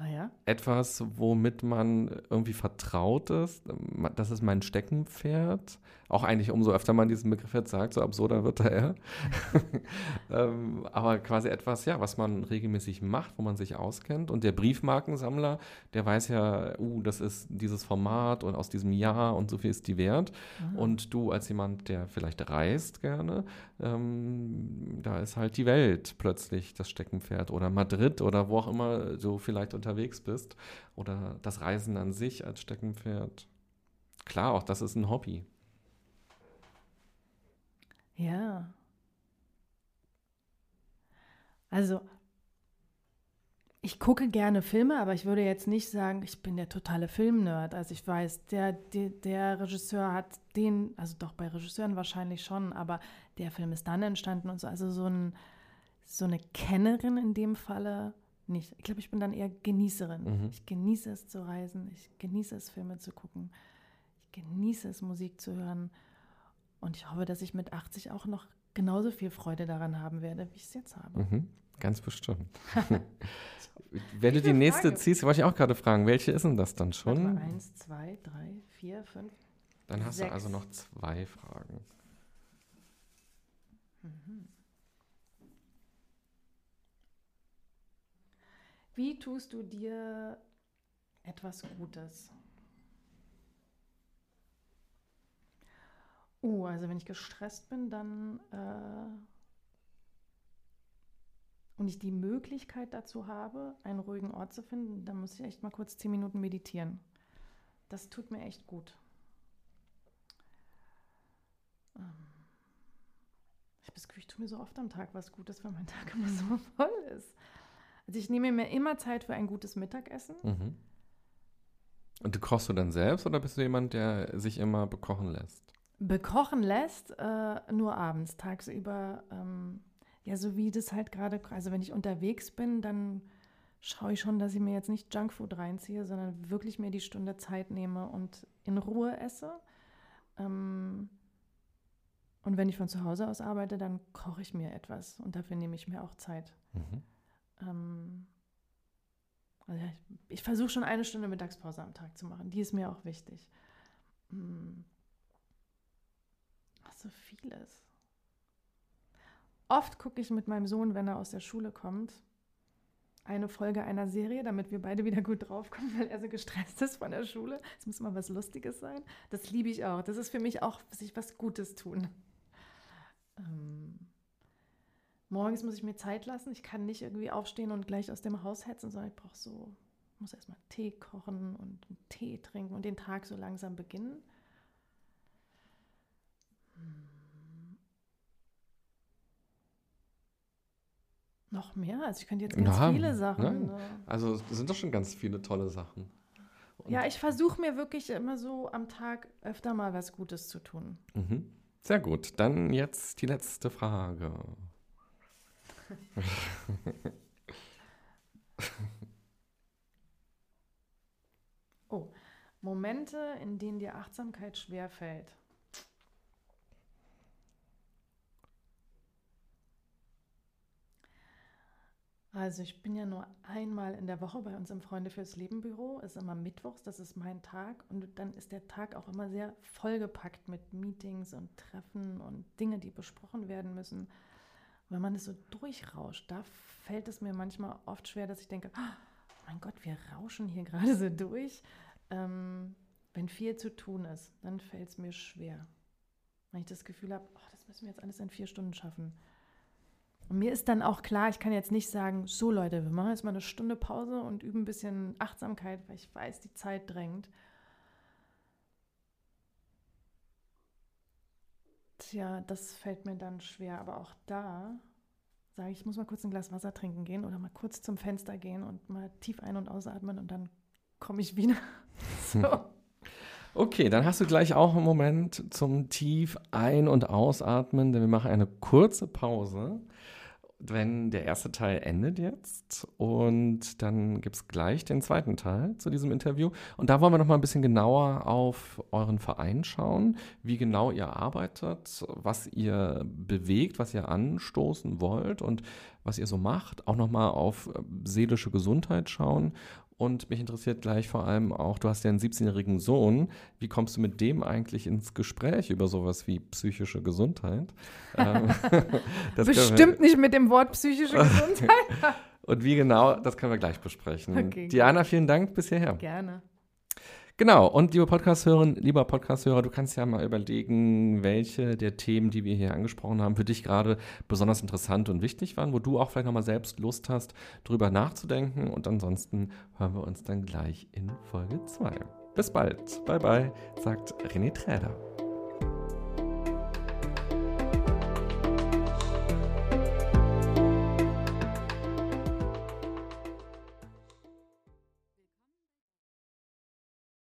Ah ja? Etwas, womit man irgendwie vertraut ist. Das ist mein Steckenpferd. Auch eigentlich, umso öfter man diesen Begriff jetzt sagt, so absurder wird er. ähm, aber quasi etwas, ja, was man regelmäßig macht, wo man sich auskennt. Und der Briefmarkensammler, der weiß ja, uh, das ist dieses Format und aus diesem Jahr und so viel ist die wert. Mhm. Und du als jemand, der vielleicht reist gerne, ähm, da ist halt die Welt plötzlich das Steckenpferd oder Madrid oder wo auch immer du vielleicht unterwegs bist oder das Reisen an sich als Steckenpferd. Klar, auch das ist ein Hobby. Ja. Also, ich gucke gerne Filme, aber ich würde jetzt nicht sagen, ich bin der totale Filmnerd. Also ich weiß, der, der, der, Regisseur hat den, also doch bei Regisseuren wahrscheinlich schon, aber der Film ist dann entstanden und so. Also so, ein, so eine Kennerin in dem Falle nicht. Ich glaube, ich bin dann eher Genießerin. Mhm. Ich genieße es zu reisen, ich genieße es, Filme zu gucken, ich genieße es, Musik zu hören. Und ich hoffe, dass ich mit 80 auch noch genauso viel Freude daran haben werde, wie ich es jetzt habe. Mhm, ganz bestimmt. Wenn du die nächste Frage. ziehst, wollte ich auch gerade fragen, welche ist denn das dann schon? Mal, eins, zwei, drei, vier, fünf. Dann hast sechs. du also noch zwei Fragen. Mhm. Wie tust du dir etwas Gutes? Uh, also wenn ich gestresst bin, dann äh, und ich die Möglichkeit dazu habe, einen ruhigen Ort zu finden, dann muss ich echt mal kurz zehn Minuten meditieren. Das tut mir echt gut. Ähm, ich habe das Gefühl, ich tue mir so oft am Tag was Gutes, weil mein Tag immer so voll ist. Also ich nehme mir immer Zeit für ein gutes Mittagessen. Mhm. Und du kochst du dann selbst oder bist du jemand, der sich immer bekochen lässt? Bekochen lässt, äh, nur abends, tagsüber. Ähm, ja, so wie das halt gerade, also wenn ich unterwegs bin, dann schaue ich schon, dass ich mir jetzt nicht Junkfood reinziehe, sondern wirklich mir die Stunde Zeit nehme und in Ruhe esse. Ähm, und wenn ich von zu Hause aus arbeite, dann koche ich mir etwas und dafür nehme ich mir auch Zeit. Mhm. Ähm, also ich, ich versuche schon eine Stunde Mittagspause am Tag zu machen. Die ist mir auch wichtig. Mhm so vieles. Oft gucke ich mit meinem Sohn, wenn er aus der Schule kommt, eine Folge einer Serie, damit wir beide wieder gut draufkommen, weil er so gestresst ist von der Schule. Es muss mal was Lustiges sein. Das liebe ich auch. Das ist für mich auch, sich was Gutes tun. Ähm, morgens muss ich mir Zeit lassen. Ich kann nicht irgendwie aufstehen und gleich aus dem Haus hetzen, sondern ich brauche so, muss erstmal Tee kochen und Tee trinken und den Tag so langsam beginnen. Noch mehr? Also ich könnte jetzt ganz ja, viele Sachen. Ne? Also es sind doch schon ganz viele tolle Sachen. Und ja, ich versuche mir wirklich immer so am Tag öfter mal was Gutes zu tun. Mhm. Sehr gut. Dann jetzt die letzte Frage. oh, Momente, in denen dir Achtsamkeit schwerfällt. Also ich bin ja nur einmal in der Woche bei uns im Freunde fürs Leben Büro, ist immer Mittwochs, das ist mein Tag und dann ist der Tag auch immer sehr vollgepackt mit Meetings und Treffen und Dinge, die besprochen werden müssen. Wenn man es so durchrauscht, da fällt es mir manchmal oft schwer, dass ich denke, oh mein Gott, wir rauschen hier gerade so durch. Ähm, wenn viel zu tun ist, dann fällt es mir schwer. Wenn ich das Gefühl habe, oh, das müssen wir jetzt alles in vier Stunden schaffen und mir ist dann auch klar, ich kann jetzt nicht sagen, so Leute, wir machen jetzt mal eine Stunde Pause und üben ein bisschen Achtsamkeit, weil ich weiß, die Zeit drängt. Tja, das fällt mir dann schwer, aber auch da sage ich, ich muss mal kurz ein Glas Wasser trinken gehen oder mal kurz zum Fenster gehen und mal tief ein- und ausatmen und dann komme ich wieder. so. Okay, dann hast du gleich auch einen Moment zum tief ein- und ausatmen, denn wir machen eine kurze Pause wenn der erste Teil endet jetzt und dann gibt es gleich den zweiten Teil zu diesem Interview. Und da wollen wir noch mal ein bisschen genauer auf euren Verein schauen, wie genau ihr arbeitet, was ihr bewegt, was ihr anstoßen wollt und was ihr so macht. Auch noch mal auf seelische Gesundheit schauen Und mich interessiert gleich vor allem auch, du hast ja einen 17-jährigen Sohn. Wie kommst du mit dem eigentlich ins Gespräch über sowas wie psychische Gesundheit? Ähm, Bestimmt nicht mit dem Wort psychische Gesundheit. Und wie genau, das können wir gleich besprechen. Okay. Diana, vielen Dank bis hierher. Gerne. Genau, und liebe Podcast-Hörerin, lieber Podcast-Hörer, du kannst ja mal überlegen, welche der Themen, die wir hier angesprochen haben, für dich gerade besonders interessant und wichtig waren, wo du auch vielleicht nochmal selbst Lust hast, drüber nachzudenken. Und ansonsten hören wir uns dann gleich in Folge 2. Bis bald. Bye bye, sagt René Träder.